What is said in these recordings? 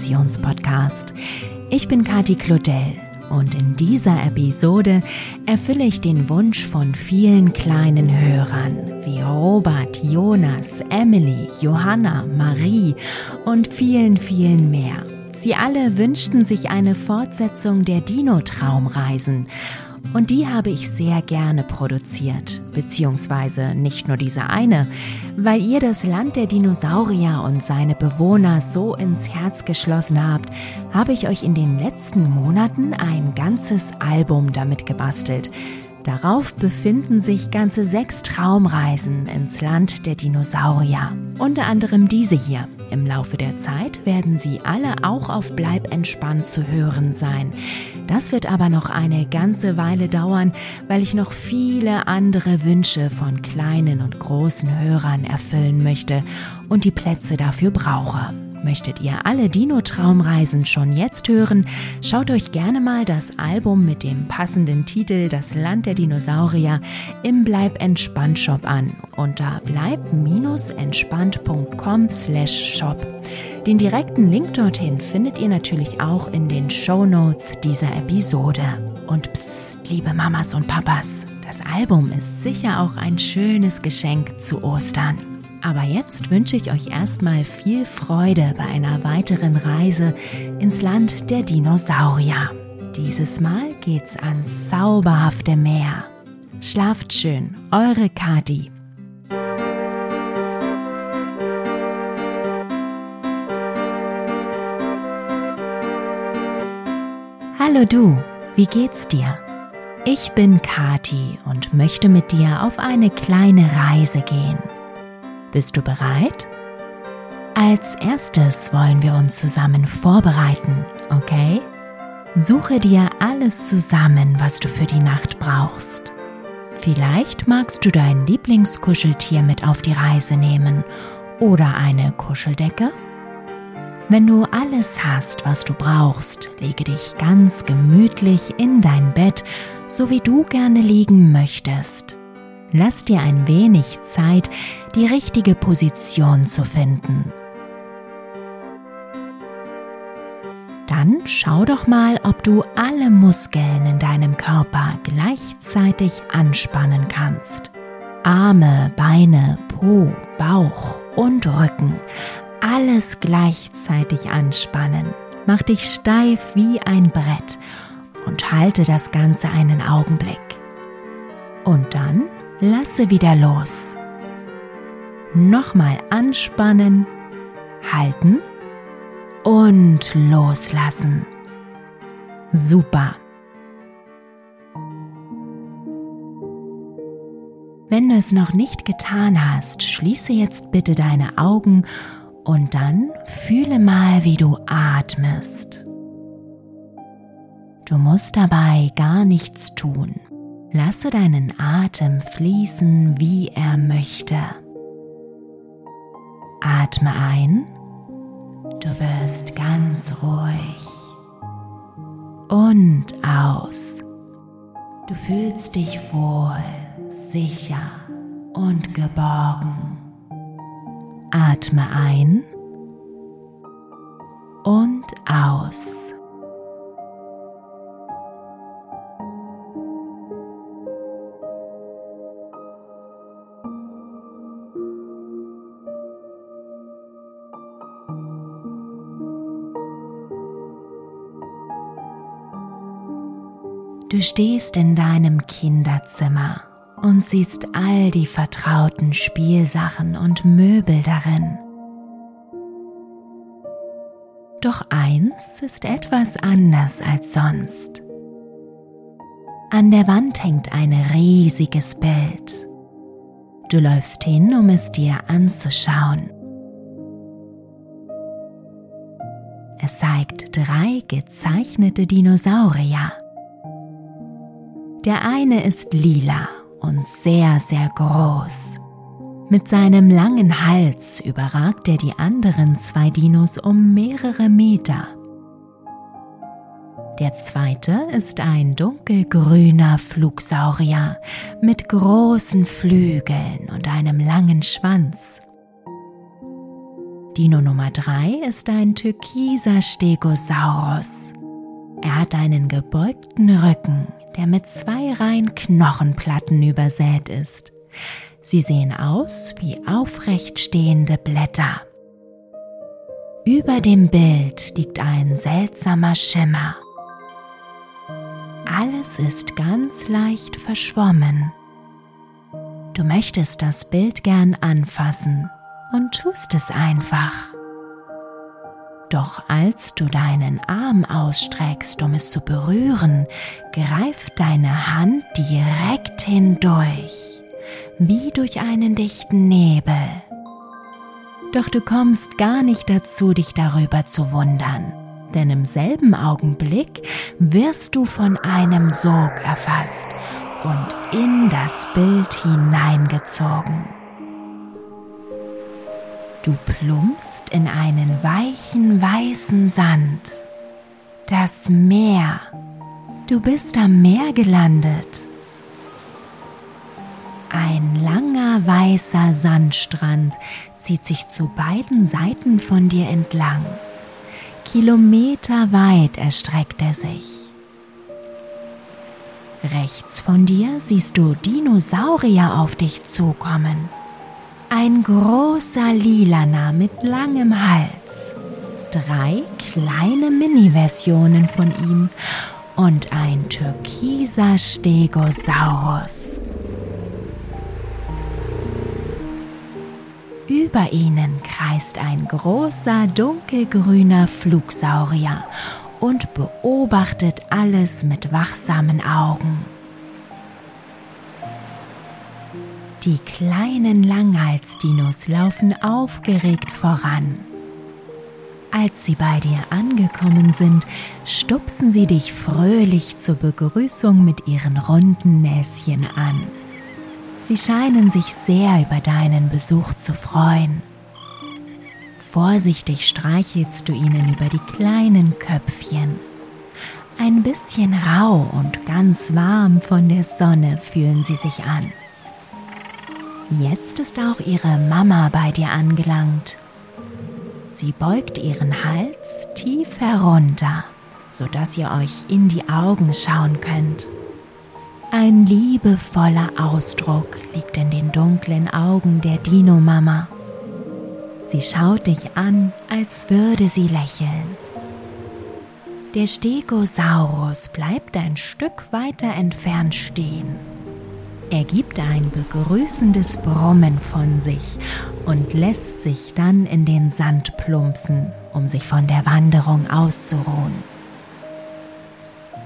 Meditationspodcast. Ich bin Kati Claudel und in dieser Episode erfülle ich den Wunsch von vielen kleinen Hörern wie Robert, Jonas, Emily, Johanna, Marie und vielen, vielen mehr. Sie alle wünschten sich eine Fortsetzung der Dino-Traumreisen und die habe ich sehr gerne produziert, beziehungsweise nicht nur diese eine, weil ihr das Land der Dinosaurier und seine Bewohner so ins Herz geschlossen habt, habe ich euch in den letzten Monaten ein ganzes Album damit gebastelt. Darauf befinden sich ganze sechs Traumreisen ins Land der Dinosaurier. Unter anderem diese hier. Im Laufe der Zeit werden sie alle auch auf Bleib entspannt zu hören sein. Das wird aber noch eine ganze Weile dauern, weil ich noch viele andere Wünsche von kleinen und großen Hörern erfüllen möchte und die Plätze dafür brauche. Möchtet ihr alle Dino-Traumreisen schon jetzt hören? Schaut euch gerne mal das Album mit dem passenden Titel Das Land der Dinosaurier im Bleib entspannt Shop an unter bleib-entspannt.com slash shop. Den direkten Link dorthin findet ihr natürlich auch in den Show Notes dieser Episode. Und psst, liebe Mamas und Papas, das Album ist sicher auch ein schönes Geschenk zu Ostern. Aber jetzt wünsche ich euch erstmal viel Freude bei einer weiteren Reise ins Land der Dinosaurier. Dieses Mal geht's ans zauberhafte Meer. Schlaft schön, eure Kati. Hallo du, wie geht's dir? Ich bin Kati und möchte mit dir auf eine kleine Reise gehen. Bist du bereit? Als erstes wollen wir uns zusammen vorbereiten, okay? Suche dir alles zusammen, was du für die Nacht brauchst. Vielleicht magst du dein Lieblingskuscheltier mit auf die Reise nehmen oder eine Kuscheldecke. Wenn du alles hast, was du brauchst, lege dich ganz gemütlich in dein Bett, so wie du gerne liegen möchtest. Lass dir ein wenig Zeit, die richtige Position zu finden. Dann schau doch mal, ob du alle Muskeln in deinem Körper gleichzeitig anspannen kannst. Arme, Beine, Po, Bauch und Rücken. Alles gleichzeitig anspannen. Mach dich steif wie ein Brett und halte das Ganze einen Augenblick. Und dann lasse wieder los. Nochmal anspannen, halten und loslassen. Super. Wenn du es noch nicht getan hast, schließe jetzt bitte deine Augen und dann fühle mal, wie du atmest. Du musst dabei gar nichts tun. Lasse deinen Atem fließen, wie er möchte. Atme ein, du wirst ganz ruhig. Und aus. Du fühlst dich wohl, sicher und geborgen. Atme ein und aus. Du stehst in deinem Kinderzimmer und siehst all die vertrauten Spielsachen und Möbel darin. Doch eins ist etwas anders als sonst. An der Wand hängt ein riesiges Bild. Du läufst hin, um es dir anzuschauen. Es zeigt drei gezeichnete Dinosaurier. Der eine ist lila und sehr, sehr groß. Mit seinem langen Hals überragt er die anderen zwei Dinos um mehrere Meter. Der zweite ist ein dunkelgrüner Flugsaurier mit großen Flügeln und einem langen Schwanz. Dino Nummer 3 ist ein türkiser Stegosaurus. Er hat einen gebeugten Rücken, der mit zwei Reihen Knochenplatten übersät ist. Sie sehen aus wie aufrecht stehende Blätter. Über dem Bild liegt ein seltsamer Schimmer. Alles ist ganz leicht verschwommen. Du möchtest das Bild gern anfassen und tust es einfach. Doch als du deinen Arm ausstreckst, um es zu berühren, greift deine Hand direkt hindurch, wie durch einen dichten Nebel. Doch du kommst gar nicht dazu, dich darüber zu wundern, denn im selben Augenblick wirst du von einem Sog erfasst und in das Bild hineingezogen. Du plumpst in einen weichen weißen Sand. Das Meer. Du bist am Meer gelandet. Ein langer weißer Sandstrand zieht sich zu beiden Seiten von dir entlang. Kilometerweit erstreckt er sich. Rechts von dir siehst du Dinosaurier auf dich zukommen. Ein großer Lilaner mit langem Hals, drei kleine Mini-Versionen von ihm und ein türkiser Stegosaurus. Über ihnen kreist ein großer dunkelgrüner Flugsaurier und beobachtet alles mit wachsamen Augen. Die kleinen Langhalsdinos laufen aufgeregt voran. Als sie bei dir angekommen sind, stupsen sie dich fröhlich zur Begrüßung mit ihren runden Näschen an. Sie scheinen sich sehr über deinen Besuch zu freuen. Vorsichtig streichelst du ihnen über die kleinen Köpfchen. Ein bisschen rau und ganz warm von der Sonne fühlen sie sich an. Jetzt ist auch ihre Mama bei dir angelangt. Sie beugt ihren Hals tief herunter, sodass ihr euch in die Augen schauen könnt. Ein liebevoller Ausdruck liegt in den dunklen Augen der Dino-Mama. Sie schaut dich an, als würde sie lächeln. Der Stegosaurus bleibt ein Stück weiter entfernt stehen. Er gibt ein begrüßendes Brummen von sich und lässt sich dann in den Sand plumpsen, um sich von der Wanderung auszuruhen.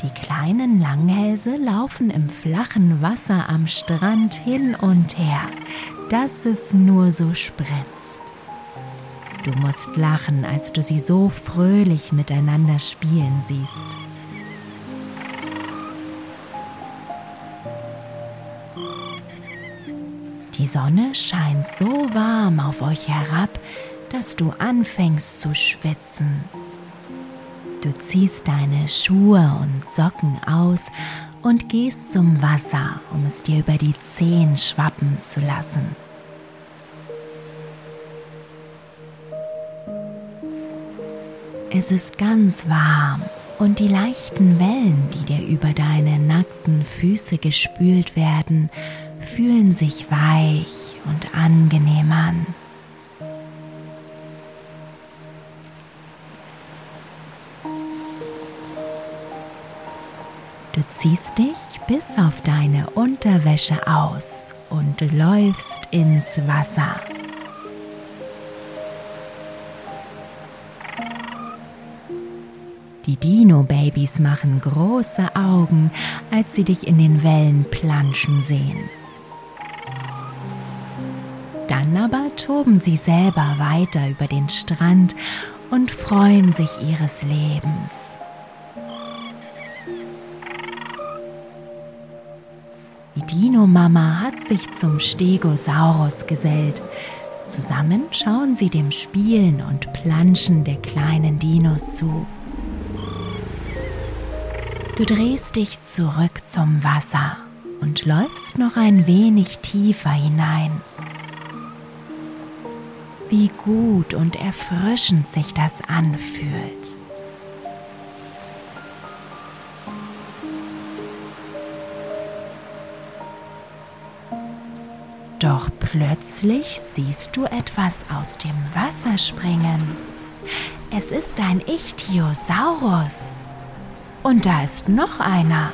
Die kleinen Langhälse laufen im flachen Wasser am Strand hin und her, dass es nur so spritzt. Du musst lachen, als du sie so fröhlich miteinander spielen siehst. Die Sonne scheint so warm auf euch herab, dass du anfängst zu schwitzen. Du ziehst deine Schuhe und Socken aus und gehst zum Wasser, um es dir über die Zehen schwappen zu lassen. Es ist ganz warm und die leichten Wellen, die dir über deine nackten Füße gespült werden, fühlen sich weich und angenehm an. Du ziehst dich bis auf deine Unterwäsche aus und läufst ins Wasser. Die Dino-Babys machen große Augen, als sie dich in den Wellen planschen sehen. Toben sie selber weiter über den Strand und freuen sich ihres Lebens. Die Dino-Mama hat sich zum Stegosaurus gesellt. Zusammen schauen sie dem Spielen und Planschen der kleinen Dinos zu. Du drehst dich zurück zum Wasser und läufst noch ein wenig tiefer hinein. Wie gut und erfrischend sich das anfühlt. Doch plötzlich siehst du etwas aus dem Wasser springen. Es ist ein Ichthyosaurus. Und da ist noch einer.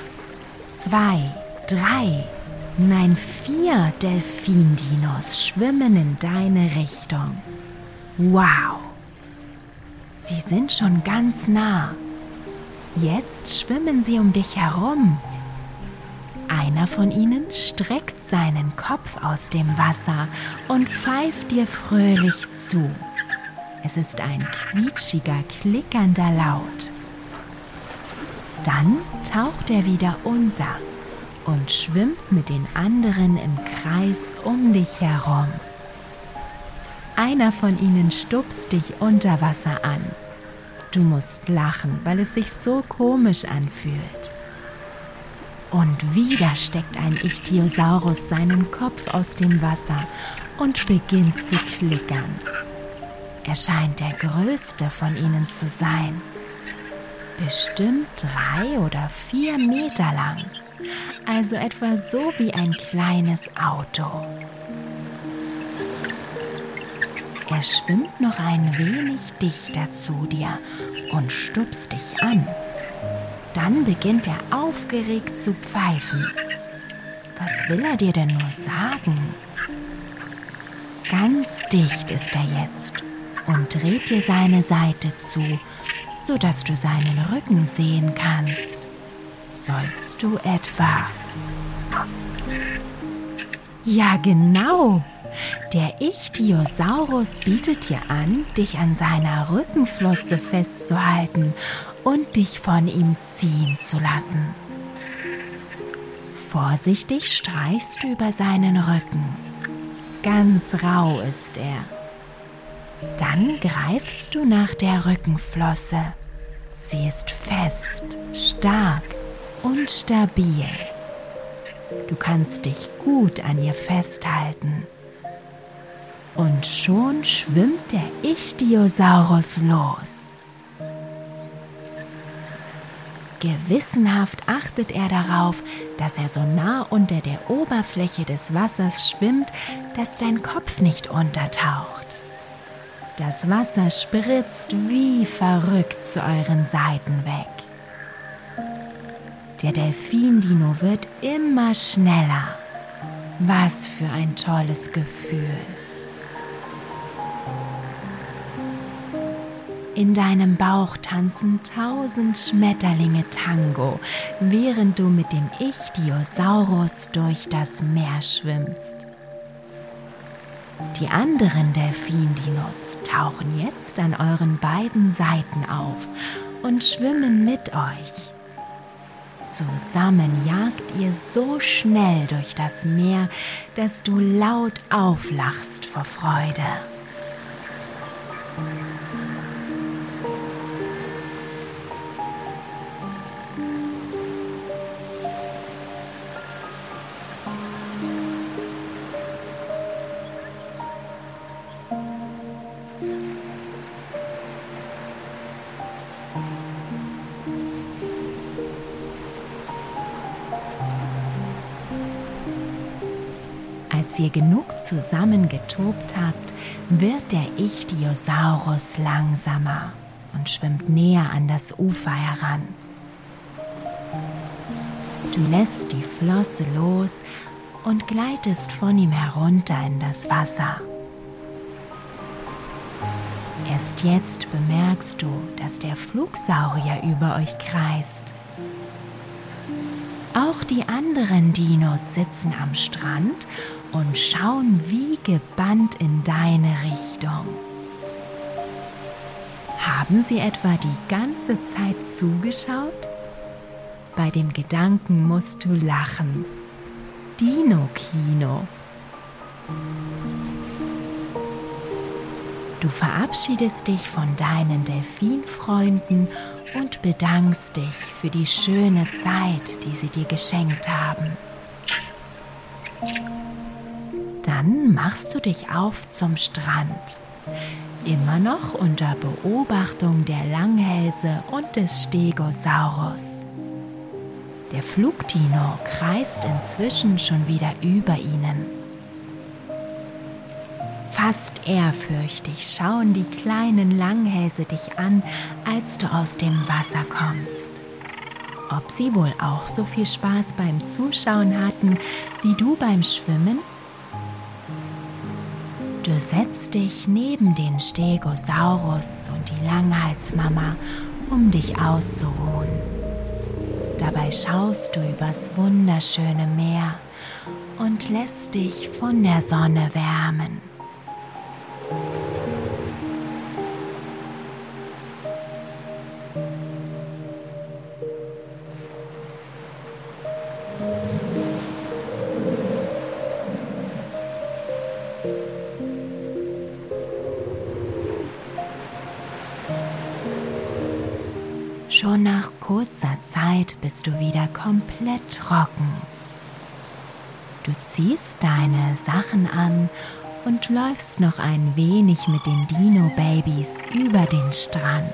Zwei, drei, nein, vier Delfindinos schwimmen in deine Richtung. Wow! Sie sind schon ganz nah. Jetzt schwimmen sie um dich herum. Einer von ihnen streckt seinen Kopf aus dem Wasser und pfeift dir fröhlich zu. Es ist ein quietschiger, klickernder Laut. Dann taucht er wieder unter und schwimmt mit den anderen im Kreis um dich herum. Einer von ihnen stupst dich unter Wasser an. Du musst lachen, weil es sich so komisch anfühlt. Und wieder steckt ein Ichthyosaurus seinen Kopf aus dem Wasser und beginnt zu klickern. Er scheint der größte von ihnen zu sein. Bestimmt drei oder vier Meter lang. Also etwa so wie ein kleines Auto. Er schwimmt noch ein wenig dichter zu dir und stupst dich an. Dann beginnt er aufgeregt zu pfeifen. Was will er dir denn nur sagen? Ganz dicht ist er jetzt und dreht dir seine Seite zu, sodass du seinen Rücken sehen kannst. Sollst du etwa? Ja, genau. Der Ichthyosaurus bietet dir an, dich an seiner Rückenflosse festzuhalten und dich von ihm ziehen zu lassen. Vorsichtig streichst du über seinen Rücken. Ganz rau ist er. Dann greifst du nach der Rückenflosse. Sie ist fest, stark und stabil. Du kannst dich gut an ihr festhalten. Und schon schwimmt der Ichthyosaurus los. Gewissenhaft achtet er darauf, dass er so nah unter der Oberfläche des Wassers schwimmt, dass dein Kopf nicht untertaucht. Das Wasser spritzt wie verrückt zu euren Seiten weg. Der Delfindino wird immer schneller. Was für ein tolles Gefühl. In deinem Bauch tanzen tausend Schmetterlinge Tango, während du mit dem Ichthyosaurus durch das Meer schwimmst. Die anderen Delfindinos tauchen jetzt an euren beiden Seiten auf und schwimmen mit euch. Zusammen jagt ihr so schnell durch das Meer, dass du laut auflachst vor Freude. Ihr genug zusammen getobt habt, wird der Ichthyosaurus langsamer und schwimmt näher an das Ufer heran. Du lässt die Flosse los und gleitest von ihm herunter in das Wasser. Erst jetzt bemerkst du, dass der Flugsaurier über euch kreist. Auch die anderen Dinos sitzen am Strand und schauen wie gebannt in deine Richtung. Haben sie etwa die ganze Zeit zugeschaut? Bei dem Gedanken musst du lachen. Dino-Kino. Du verabschiedest dich von deinen Delfinfreunden und bedankst dich für die schöne Zeit, die sie dir geschenkt haben. Dann machst du dich auf zum Strand. immer noch unter Beobachtung der Langhälse und des Stegosaurus. Der Flugdino kreist inzwischen schon wieder über ihnen. Fast ehrfürchtig schauen die kleinen Langhälse dich an, als du aus dem Wasser kommst. Ob sie wohl auch so viel Spaß beim Zuschauen hatten wie du beim Schwimmen? Du setzt dich neben den Stegosaurus und die Langhalsmama, um dich auszuruhen. Dabei schaust du übers wunderschöne Meer und lässt dich von der Sonne wärmen. Schon nach kurzer Zeit bist du wieder komplett trocken. Du ziehst deine Sachen an und läufst noch ein wenig mit den Dino-Babys über den Strand.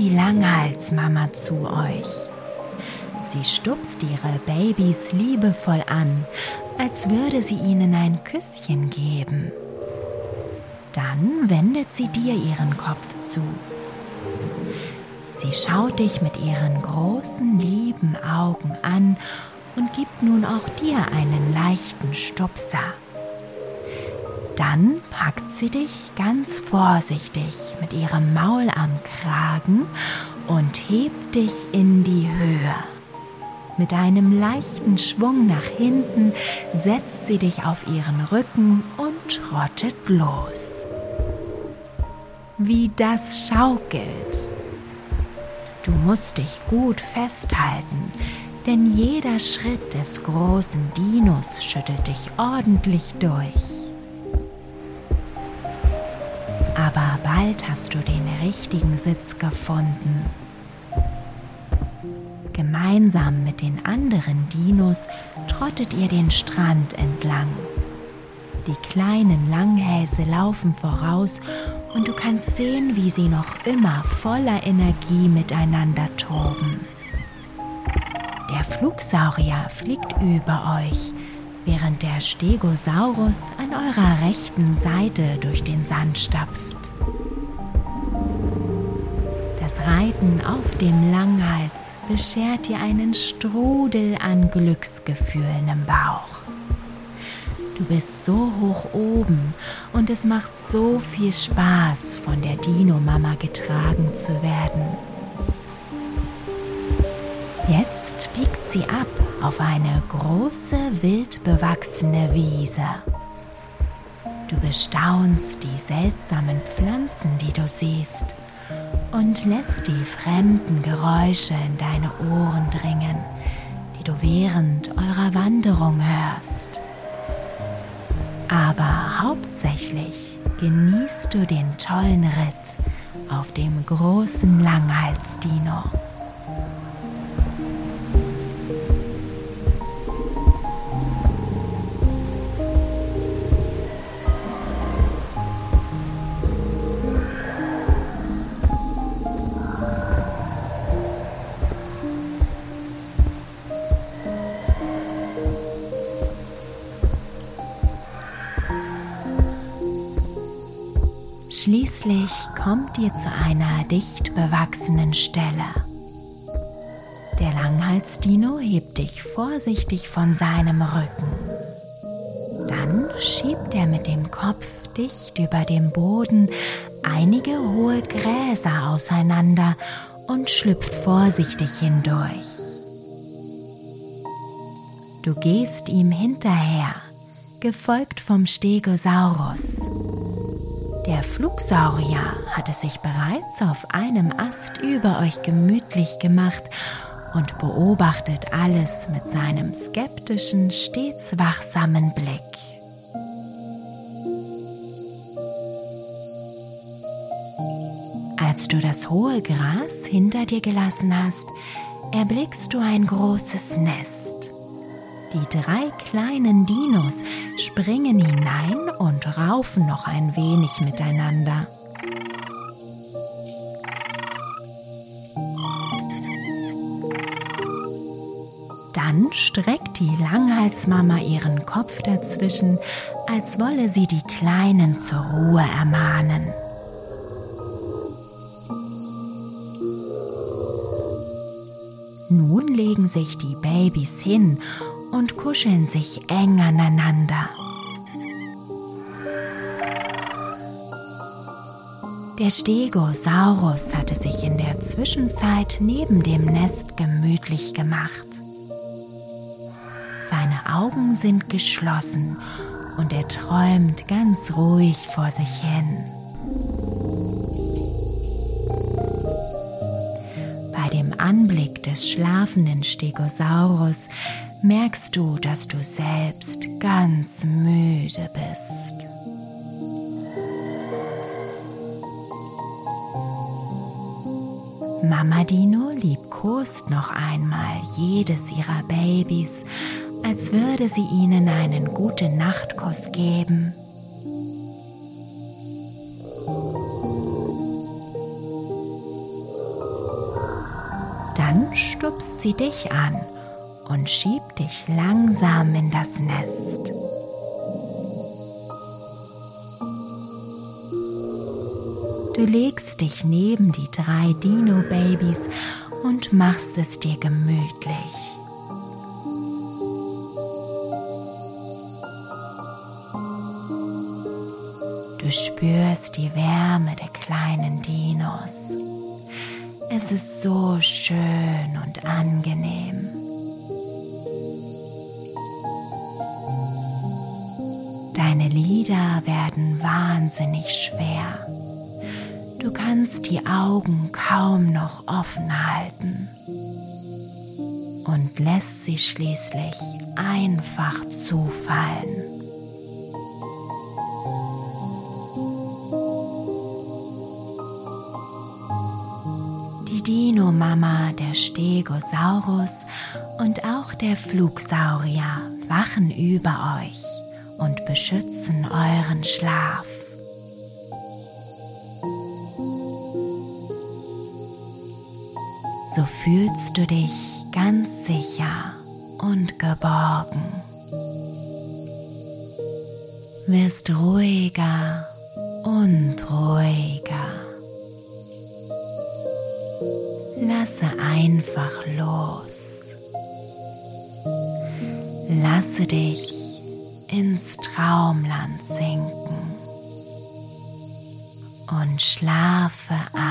Die Langhalsmama zu euch. Sie stupst ihre Babys liebevoll an, als würde sie ihnen ein Küsschen geben. Dann wendet sie dir ihren Kopf zu. Sie schaut dich mit ihren großen, lieben Augen an und gibt nun auch dir einen leichten Stupser. Dann packt sie dich ganz vorsichtig mit ihrem Maul am Kragen und hebt dich in die Höhe. Mit einem leichten Schwung nach hinten setzt sie dich auf ihren Rücken und trottet los. Wie das schaukelt. Du musst dich gut festhalten, denn jeder Schritt des großen Dinos schüttelt dich ordentlich durch. Aber bald hast du den richtigen Sitz gefunden. Gemeinsam mit den anderen Dinos trottet ihr den Strand entlang. Die kleinen Langhälse laufen voraus und du kannst sehen, wie sie noch immer voller Energie miteinander toben. Der Flugsaurier fliegt über euch, während der Stegosaurus an eurer rechten Seite durch den Sand stapft. Reiten auf dem Langhals beschert dir einen Strudel an Glücksgefühlen im Bauch. Du bist so hoch oben und es macht so viel Spaß, von der Dino-Mama getragen zu werden. Jetzt biegt sie ab auf eine große, wild bewachsene Wiese. Du bestaunst die seltsamen Pflanzen, die du siehst, und lässt die fremden Geräusche in deine Ohren dringen, die du während eurer Wanderung hörst. Aber hauptsächlich genießt du den tollen Ritt auf dem großen Langhalsdino. Schließlich kommt ihr zu einer dicht bewachsenen Stelle. Der Langhalsdino hebt dich vorsichtig von seinem Rücken. Dann schiebt er mit dem Kopf dicht über dem Boden einige hohe Gräser auseinander und schlüpft vorsichtig hindurch. Du gehst ihm hinterher, gefolgt vom Stegosaurus. Der Flugsaurier hatte sich bereits auf einem Ast über euch gemütlich gemacht und beobachtet alles mit seinem skeptischen, stets wachsamen Blick. Als du das hohe Gras hinter dir gelassen hast, erblickst du ein großes Nest. Die drei kleinen Dinos springen hinein und raufen noch ein wenig miteinander. Dann streckt die Langhalsmama ihren Kopf dazwischen, als wolle sie die Kleinen zur Ruhe ermahnen. Nun legen sich die Babys hin und kuscheln sich eng aneinander. Der Stegosaurus hatte sich in der Zwischenzeit neben dem Nest gemütlich gemacht. Seine Augen sind geschlossen und er träumt ganz ruhig vor sich hin. Bei dem Anblick des schlafenden Stegosaurus merkst du, dass du selbst ganz müde bist. Mama Dino liebkost noch einmal jedes ihrer Babys als würde sie ihnen einen guten Nachtkuss geben. Dann stupst sie dich an und schiebt dich langsam in das Nest. Du legst dich neben die drei Dino-Babys und machst es dir gemütlich. Du spürst die Wärme der kleinen Dinos. Es ist so schön und angenehm. Lider werden wahnsinnig schwer. Du kannst die Augen kaum noch offen halten und lässt sie schließlich einfach zufallen. Die Dino-Mama, der Stegosaurus und auch der Flugsaurier wachen über euch und beschützen euren Schlaf. So fühlst du dich ganz sicher und geborgen. Wirst ruhiger und ruhiger. Lasse einfach los. Lasse dich ins Traumland sinken und schlafe ein.